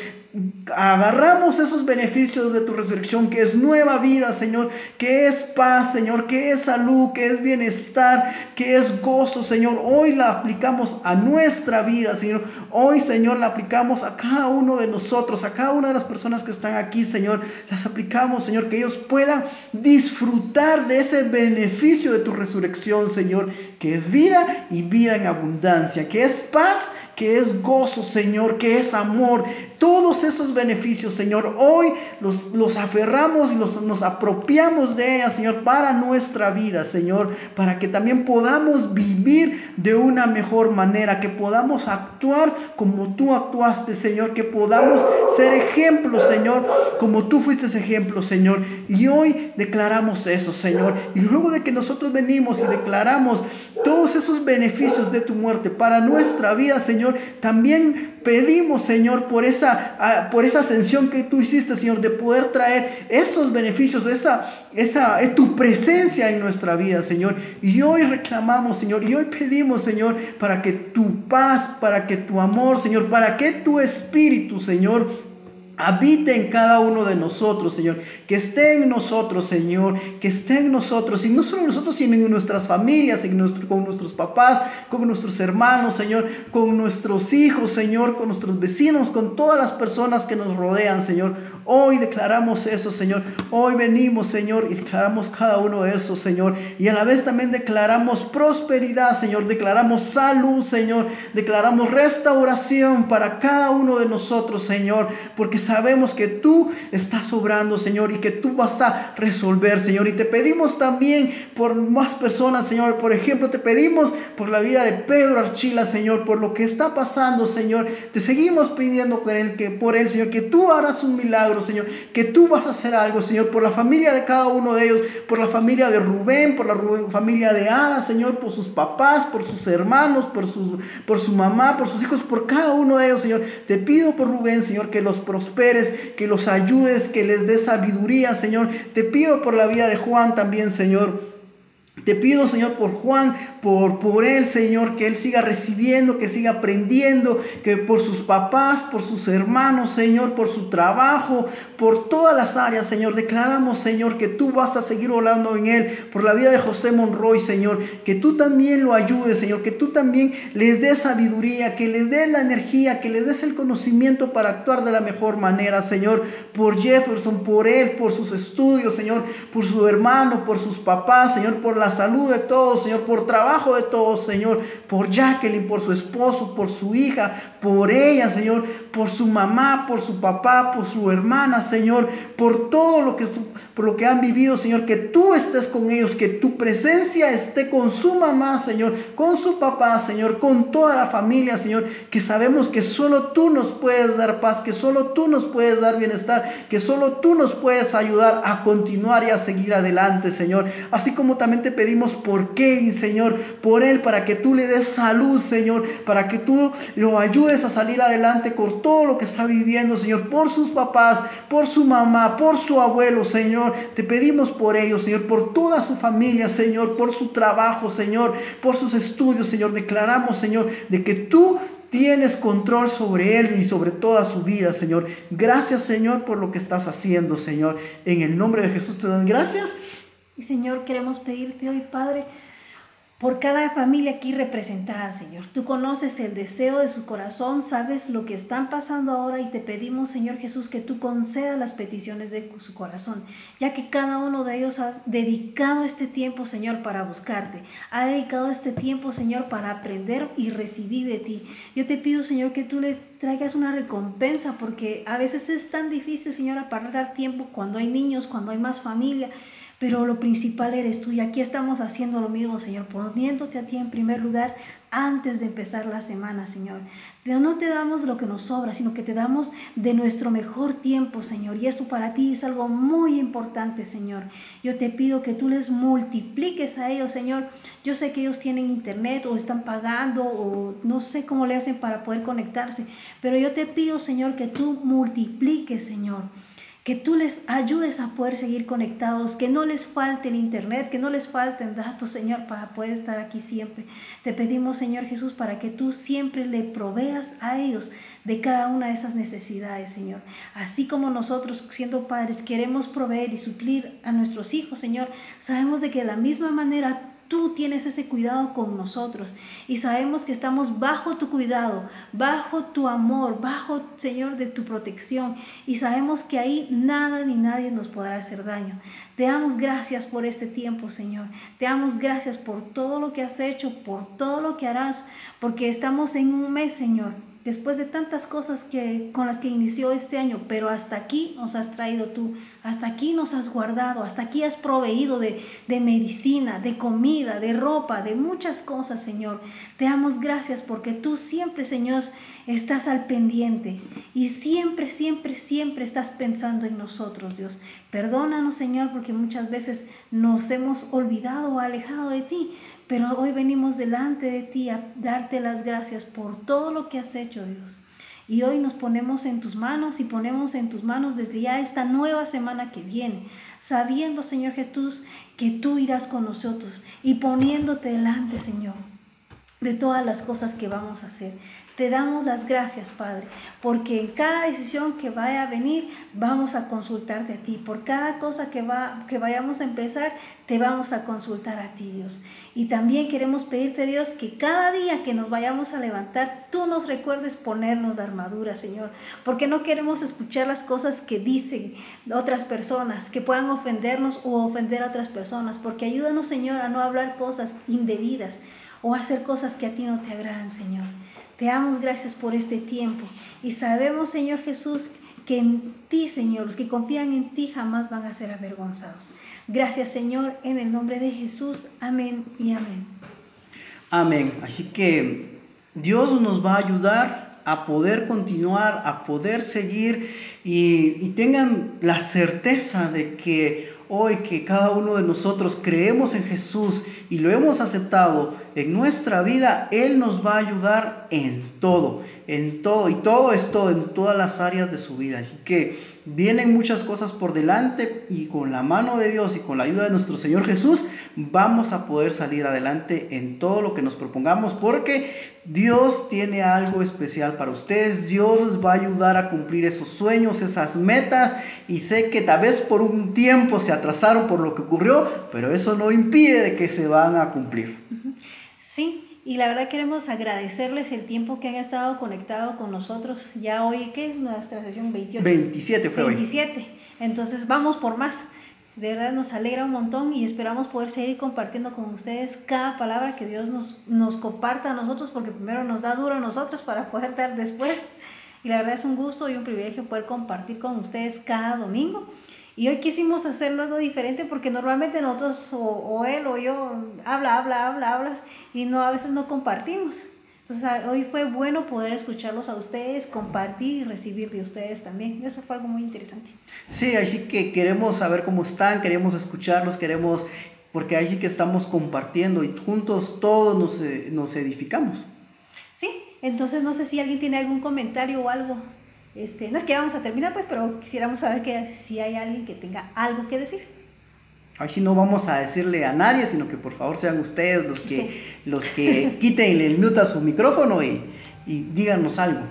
agarramos esos beneficios de tu resurrección, que es nueva vida, Señor, que es paz, Señor, que es salud, que es bienestar, que es gozo, Señor. Hoy la aplicamos a nuestra vida, Señor. Hoy, Señor, la aplicamos a cada uno de nosotros, a cada una de las personas que están aquí, Señor. Las aplicamos, Señor, que ellos puedan disfrutar de ese beneficio de tu resurrección, Señor, que es vida y vida en abundancia, que es paz que es gozo, Señor, que es amor. Todos esos beneficios, Señor, hoy los, los aferramos y los, nos apropiamos de ellas, Señor, para nuestra vida, Señor, para que también podamos vivir de una mejor manera, que podamos actuar como tú actuaste, Señor, que podamos ser ejemplos, Señor, como tú fuiste ejemplo, Señor. Y hoy declaramos eso, Señor. Y luego de que nosotros venimos y declaramos todos esos beneficios de tu muerte para nuestra vida, Señor, también pedimos, Señor, por esa, ah, por esa ascensión que tú hiciste, Señor, de poder traer esos beneficios, esa, esa, es tu presencia en nuestra vida, Señor. Y hoy reclamamos, Señor, y hoy pedimos, Señor, para que tu paz, para que tu amor, Señor, para que tu espíritu, Señor, habite en cada uno de nosotros, Señor. Que esté en nosotros, Señor. Que esté en nosotros. Y no solo en nosotros, sino en nuestras familias, en con nuestros papás, con nuestros hermanos, Señor. Con nuestros hijos, Señor. Con nuestros vecinos, con todas las personas que nos rodean, Señor. Hoy declaramos eso, Señor. Hoy venimos, Señor, y declaramos cada uno de esos, Señor. Y a la vez también declaramos prosperidad, Señor. Declaramos salud, Señor. Declaramos restauración para cada uno de nosotros, Señor. Porque sabemos que tú estás obrando, Señor, y que tú vas a resolver, Señor. Y te pedimos también por más personas, Señor. Por ejemplo, te pedimos por la vida de Pedro Archila, Señor, por lo que está pasando, Señor. Te seguimos pidiendo por él, que por él, Señor, que tú harás un milagro Señor, que tú vas a hacer algo, Señor, por la familia de cada uno de ellos, por la familia de Rubén, por la familia de Ana, Señor, por sus papás, por sus hermanos, por, sus, por su mamá, por sus hijos, por cada uno de ellos, Señor. Te pido por Rubén, Señor, que los prosperes, que los ayudes, que les des sabiduría, Señor. Te pido por la vida de Juan también, Señor. Te pido, Señor, por Juan, por, por él, Señor, que él siga recibiendo, que siga aprendiendo, que por sus papás, por sus hermanos, Señor, por su trabajo, por todas las áreas, Señor. Declaramos, Señor, que tú vas a seguir volando en él, por la vida de José Monroy, Señor, que tú también lo ayudes, Señor, que tú también les des sabiduría, que les des la energía, que les des el conocimiento para actuar de la mejor manera, Señor, por Jefferson, por él, por sus estudios, Señor, por su hermano, por sus papás, Señor, por la salud de todos, Señor, por trabajo de todos, Señor, por Jacqueline, por su esposo, por su hija, por ella, Señor, por su mamá, por su papá, por su hermana, Señor, por todo lo que, por lo que han vivido, Señor, que tú estés con ellos, que tu presencia esté con su mamá, Señor, con su papá, Señor, con toda la familia, Señor, que sabemos que solo tú nos puedes dar paz, que solo tú nos puedes dar bienestar, que solo tú nos puedes ayudar a continuar y a seguir adelante, Señor. Así como también te pedimos por Kevin, Señor, por él, para que tú le des salud, Señor, para que tú lo ayudes a salir adelante con todo lo que está viviendo, Señor, por sus papás, por su mamá, por su abuelo, Señor. Te pedimos por ellos, Señor, por toda su familia, Señor, por su trabajo, Señor, por sus estudios, Señor. Declaramos, Señor, de que tú tienes control sobre él y sobre toda su vida, Señor. Gracias, Señor, por lo que estás haciendo, Señor. En el nombre de Jesús te doy gracias. Y Señor, queremos pedirte hoy, Padre, por cada familia aquí representada, Señor. Tú conoces el deseo de su corazón, sabes lo que están pasando ahora y te pedimos, Señor Jesús, que tú concedas las peticiones de su corazón, ya que cada uno de ellos ha dedicado este tiempo, Señor, para buscarte. Ha dedicado este tiempo, Señor, para aprender y recibir de ti. Yo te pido, Señor, que tú le traigas una recompensa, porque a veces es tan difícil, Señor, apartar tiempo cuando hay niños, cuando hay más familia pero lo principal eres tú y aquí estamos haciendo lo mismo, Señor, poniéndote a ti en primer lugar antes de empezar la semana, Señor. Pero no te damos lo que nos sobra, sino que te damos de nuestro mejor tiempo, Señor. Y esto para ti es algo muy importante, Señor. Yo te pido que tú les multipliques a ellos, Señor. Yo sé que ellos tienen internet o están pagando o no sé cómo le hacen para poder conectarse, pero yo te pido, Señor, que tú multipliques, Señor que tú les ayudes a poder seguir conectados, que no les falte el internet, que no les falten datos, Señor, para poder estar aquí siempre. Te pedimos, Señor Jesús, para que tú siempre le proveas a ellos de cada una de esas necesidades, Señor. Así como nosotros, siendo padres, queremos proveer y suplir a nuestros hijos, Señor, sabemos de que de la misma manera Tú tienes ese cuidado con nosotros y sabemos que estamos bajo tu cuidado, bajo tu amor, bajo, Señor, de tu protección y sabemos que ahí nada ni nadie nos podrá hacer daño. Te damos gracias por este tiempo, Señor. Te damos gracias por todo lo que has hecho, por todo lo que harás, porque estamos en un mes, Señor, después de tantas cosas que, con las que inició este año, pero hasta aquí nos has traído tú, hasta aquí nos has guardado, hasta aquí has proveído de, de medicina, de comida, de ropa, de muchas cosas, Señor. Te damos gracias porque tú siempre, Señor, estás al pendiente y siempre, siempre, siempre estás pensando en nosotros, Dios. Perdónanos, Señor, porque muchas veces nos hemos olvidado o alejado de ti, pero hoy venimos delante de ti a darte las gracias por todo lo que has hecho, Dios. Y hoy nos ponemos en tus manos y ponemos en tus manos desde ya esta nueva semana que viene, sabiendo, Señor Jesús, que tú irás con nosotros y poniéndote delante, Señor, de todas las cosas que vamos a hacer. Te damos las gracias, Padre, porque en cada decisión que vaya a venir, vamos a consultarte a ti. Por cada cosa que, va, que vayamos a empezar, te vamos a consultar a ti, Dios. Y también queremos pedirte, Dios, que cada día que nos vayamos a levantar, tú nos recuerdes ponernos la armadura, Señor, porque no queremos escuchar las cosas que dicen otras personas, que puedan ofendernos o ofender a otras personas, porque ayúdanos, Señor, a no hablar cosas indebidas o hacer cosas que a ti no te agradan, Señor. Te damos gracias por este tiempo y sabemos, Señor Jesús, que en ti, Señor, los que confían en ti jamás van a ser avergonzados. Gracias, Señor, en el nombre de Jesús. Amén y amén. Amén. Así que Dios nos va a ayudar a poder continuar, a poder seguir y, y tengan la certeza de que hoy que cada uno de nosotros creemos en Jesús y lo hemos aceptado en nuestra vida, Él nos va a ayudar en todo, en todo, y todo es todo, en todas las áreas de su vida. Así que vienen muchas cosas por delante y con la mano de Dios y con la ayuda de nuestro Señor Jesús, vamos a poder salir adelante en todo lo que nos propongamos porque Dios tiene algo especial para ustedes. Dios les va a ayudar a cumplir esos sueños, esas metas y sé que tal vez por un tiempo se atrasaron por lo que ocurrió, pero eso no impide que se van a cumplir. Sí, y la verdad queremos agradecerles el tiempo que han estado conectados con nosotros. Ya hoy, ¿qué es nuestra sesión 28? 27 fue 27. Entonces vamos por más. De verdad nos alegra un montón y esperamos poder seguir compartiendo con ustedes cada palabra que Dios nos, nos comparta a nosotros, porque primero nos da duro a nosotros para poder dar después. Y la verdad es un gusto y un privilegio poder compartir con ustedes cada domingo. Y hoy quisimos hacerlo algo diferente porque normalmente nosotros o, o, él o yo habla, habla, habla, habla y no a veces no compartimos. Entonces hoy fue bueno poder escucharlos a ustedes, compartir y recibir de ustedes también. Eso fue algo muy interesante. Sí, así que queremos saber cómo están, queremos escucharlos, queremos, porque ahí sí que estamos compartiendo y juntos todos nos, nos edificamos. Sí, entonces no sé si alguien tiene algún comentario o algo. Este, no es que vamos a terminar, pues, pero quisiéramos saber que si hay alguien que tenga algo que decir. Ahí sí no vamos a decirle a nadie, sino que por favor sean ustedes los que, los que quiten el mute a su micrófono y, y díganos algo.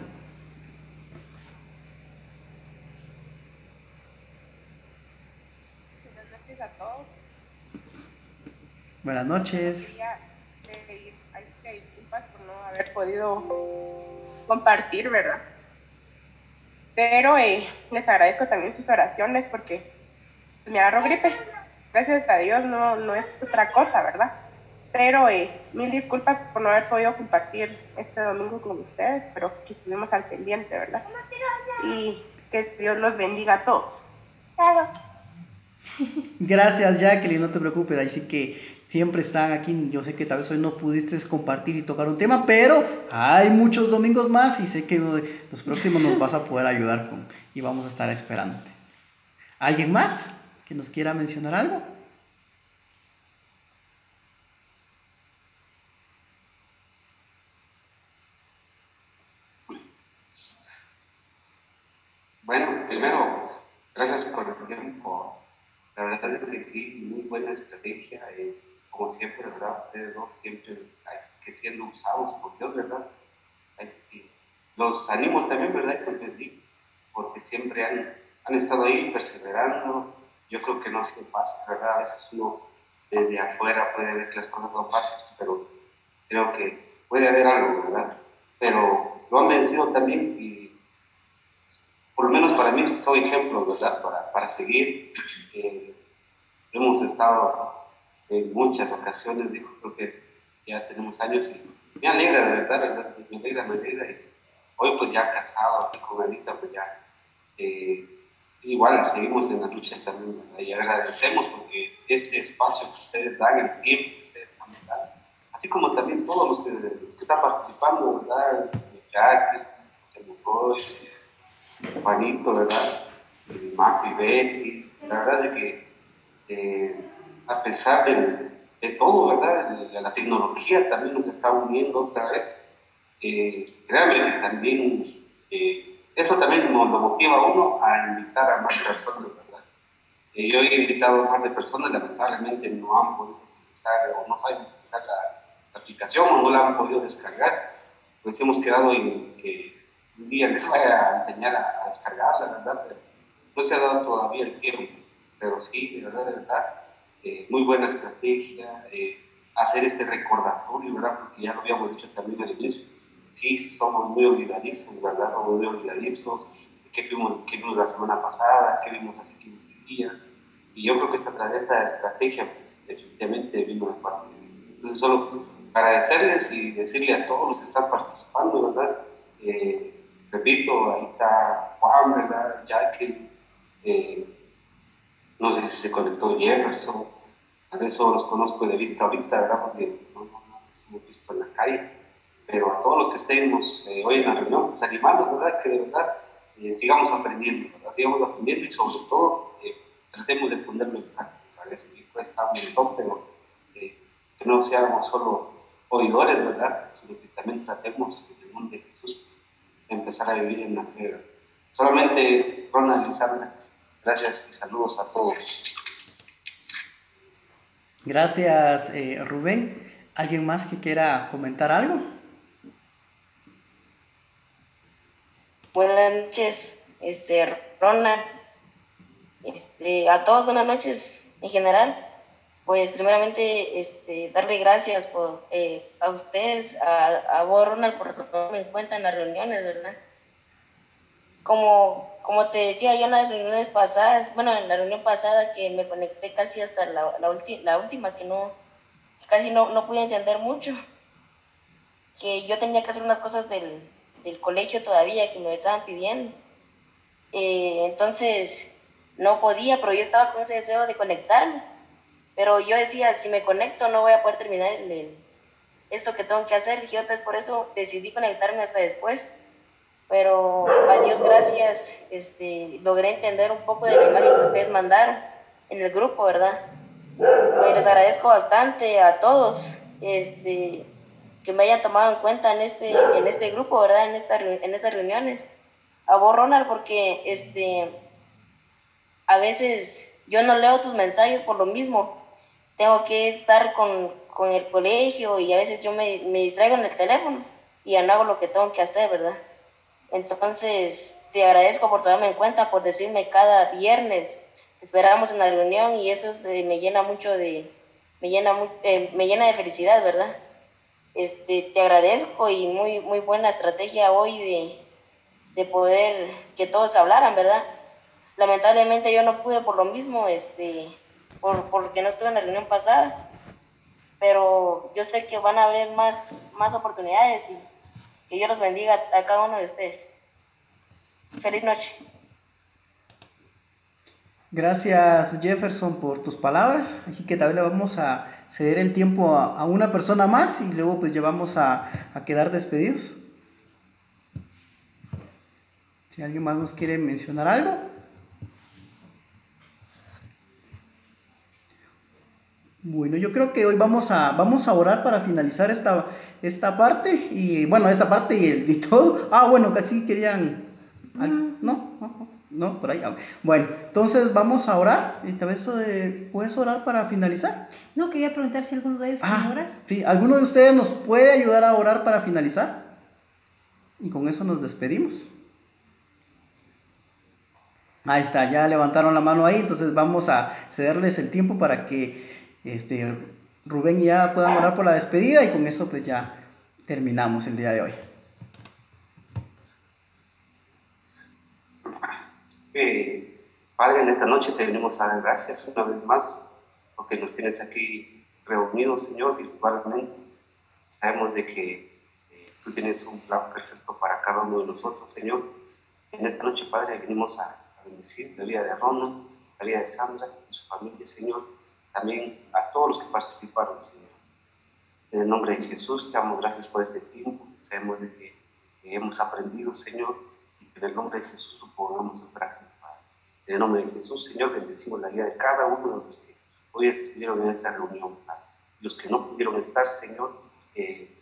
Buenas noches a todos. Buenas noches. Quería pedir disculpas por no haber podido compartir, ¿verdad? Pero eh, les agradezco también sus oraciones porque me agarró gripe gracias a Dios no, no es otra cosa, ¿verdad? Pero eh, mil disculpas por no haber podido compartir este domingo con ustedes, pero que estuvimos al pendiente, ¿verdad? Y que Dios los bendiga a todos. Gracias, Jacqueline, no te preocupes, ahí sí que siempre están aquí. Yo sé que tal vez hoy no pudiste compartir y tocar un tema, pero hay muchos domingos más y sé que los próximos nos vas a poder ayudar con y vamos a estar esperándote. ¿Alguien más? que nos quiera mencionar algo. Bueno, primero, gracias por el tiempo. La verdad es que sí, muy buena estrategia. Eh, como siempre, ¿verdad? Ustedes dos siempre que siendo usados por Dios, ¿verdad? Los animo también, ¿verdad? Y los porque siempre han, han estado ahí perseverando, yo creo que no ha sido fácil, ¿verdad? A veces uno desde afuera puede ver que las cosas no fáciles, pero creo que puede haber algo, ¿verdad? Pero lo han vencido también y por lo menos para mí soy ejemplo, ¿verdad? Para, para seguir. Eh, hemos estado en muchas ocasiones, digo, creo que ya tenemos años y me alegra, de verdad, ¿verdad? me alegra, me alegra. Y hoy pues ya casado, con Anita, pues ya... Eh, igual seguimos en la lucha también y agradecemos porque este espacio que ustedes dan, el tiempo que ustedes también dan, así como también todos los que, los que están participando, ¿verdad? Jackie, José Monroy, Juanito, ¿verdad? y Betty, la verdad es que eh, a pesar de, de, todo, ¿verdad? La tecnología también nos está uniendo otra vez. Eh, créanme también eh, eso también nos lo motiva a uno a invitar a más personas, ¿verdad? Eh, yo he invitado a más de personas, lamentablemente no han podido utilizar o no saben utilizar la, aplicación o no la han podido descargar. Pues hemos quedado en que un día les vaya a enseñar a, descargarla, ¿verdad? Pero no se ha dado todavía el tiempo, pero sí, de verdad, de verdad, eh, muy buena estrategia, eh, hacer este recordatorio, ¿verdad? Porque ya lo habíamos dicho también al inicio sí somos muy olvidadizos, ¿verdad? Somos muy olvidadizos. ¿Qué vimos, qué vimos la semana pasada? ¿Qué vimos hace 15 días? Y yo creo que esta, esta estrategia, pues, definitivamente vino de parte Entonces, solo agradecerles y decirle a todos los que están participando, ¿verdad? Eh, repito, ahí está Juan, ¿verdad? Jackie, eh, no sé si se conectó Jefferson, a solo los conozco de vista ahorita, ¿verdad? Porque no, no, no hemos visto en la calle pero a todos los que estemos eh, hoy en la reunión, pues animarnos, ¿verdad? Que de verdad eh, sigamos aprendiendo, ¿verdad? Sigamos aprendiendo y sobre todo eh, tratemos de ponerlo en práctica. A veces cuesta un montón, pero que no seamos solo oidores, ¿verdad? Sino que también tratemos en el nombre de Jesús pues, de empezar a vivir en la fe. Solamente, Ronald y gracias y saludos a todos. Gracias, Rubén. ¿Alguien más que quiera comentar algo? Buenas noches, este, Ronald. Este, a todos buenas noches en general. Pues primeramente este, darle gracias por, eh, a ustedes, a, a vos Ronald por tomarme en cuenta en las reuniones, ¿verdad? Como, como te decía yo en las reuniones pasadas, bueno, en la reunión pasada que me conecté casi hasta la, la, la última, que no, casi no, no pude entender mucho, que yo tenía que hacer unas cosas del, del colegio todavía que me estaban pidiendo. Eh, entonces no podía, pero yo estaba con ese deseo de conectarme. Pero yo decía, si me conecto no voy a poder terminar el, esto que tengo que hacer. Dije, entonces por eso decidí conectarme hasta después. Pero a Dios gracias, este, logré entender un poco de la imagen que ustedes mandaron en el grupo, ¿verdad? Pues les agradezco bastante a todos este, que me hayan tomado en cuenta en este, en este grupo, ¿verdad? En, esta, en estas reuniones. A vos, Ronald, porque este, a veces yo no leo tus mensajes por lo mismo. Tengo que estar con, con el colegio y a veces yo me, me distraigo en el teléfono y ya no hago lo que tengo que hacer, ¿verdad? Entonces, te agradezco por tomarme en cuenta, por decirme cada viernes, esperamos en la reunión y eso me llena mucho de, me llena, eh, me llena de felicidad, ¿verdad? Este, te agradezco y muy, muy buena estrategia hoy de, de poder que todos hablaran, ¿verdad? Lamentablemente yo no pude por lo mismo, este, por, porque no estuve en la reunión pasada, pero yo sé que van a haber más, más oportunidades y que Dios los bendiga a cada uno de ustedes. Feliz noche. Gracias Jefferson por tus palabras. Así que también le vamos a ceder el tiempo a, una persona más y luego pues llevamos a, a quedar despedidos. Si alguien más nos quiere mencionar algo. Bueno, yo creo que hoy vamos a, vamos a orar para finalizar esta, esta parte. Y bueno, esta parte y, todo. Ah, bueno, casi querían. ¿No? ¿No? ¿No? Por ahí. Ah, bueno, entonces vamos a orar. Y tal vez eh, puedes orar para finalizar. No, quería preguntar si alguno de ellos ah, orar. Sí, ¿alguno de ustedes nos puede ayudar a orar para finalizar? Y con eso nos despedimos. Ahí está, ya levantaron la mano ahí, entonces vamos a cederles el tiempo para que este, Rubén y ya puedan orar por la despedida y con eso pues ya terminamos el día de hoy. Eh, padre, en esta noche te venimos a dar gracias una vez más porque nos tienes aquí reunidos, Señor, virtualmente. Sabemos de que eh, tú tienes un plan perfecto para cada uno de nosotros, Señor. En esta noche, Padre, venimos a, bendecir la vida de Ronald, la vida de Sandra y su familia, Señor también a todos los que participaron, Señor. En el nombre de Jesús, te damos gracias por este tiempo. Sabemos de que, hemos aprendido, Señor, y que en el nombre de Jesús lo pongamos en práctica. En el nombre de Jesús, Señor, bendecimos la vida de cada uno de los que hoy estuvieron en esta reunión, Padre. Los que no pudieron estar, Señor, eh,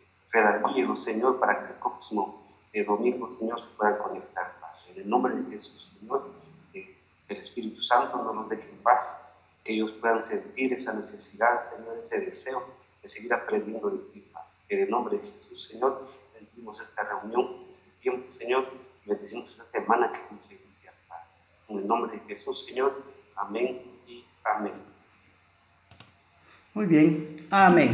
Señor, para que el próximo eh, domingo, Señor, se puedan conectar, Padre. En el nombre de Jesús, Señor, eh, que el Espíritu Santo no nos deje en paz que ellos puedan sentir esa necesidad, Señor, ese deseo de seguir aprendiendo de ti. En el nombre de Jesús, Señor, bendecimos esta reunión, este tiempo, Señor, y bendecimos esta semana que vamos a iniciar. En el nombre de Jesús, Señor, amén y amén. Muy bien, amén.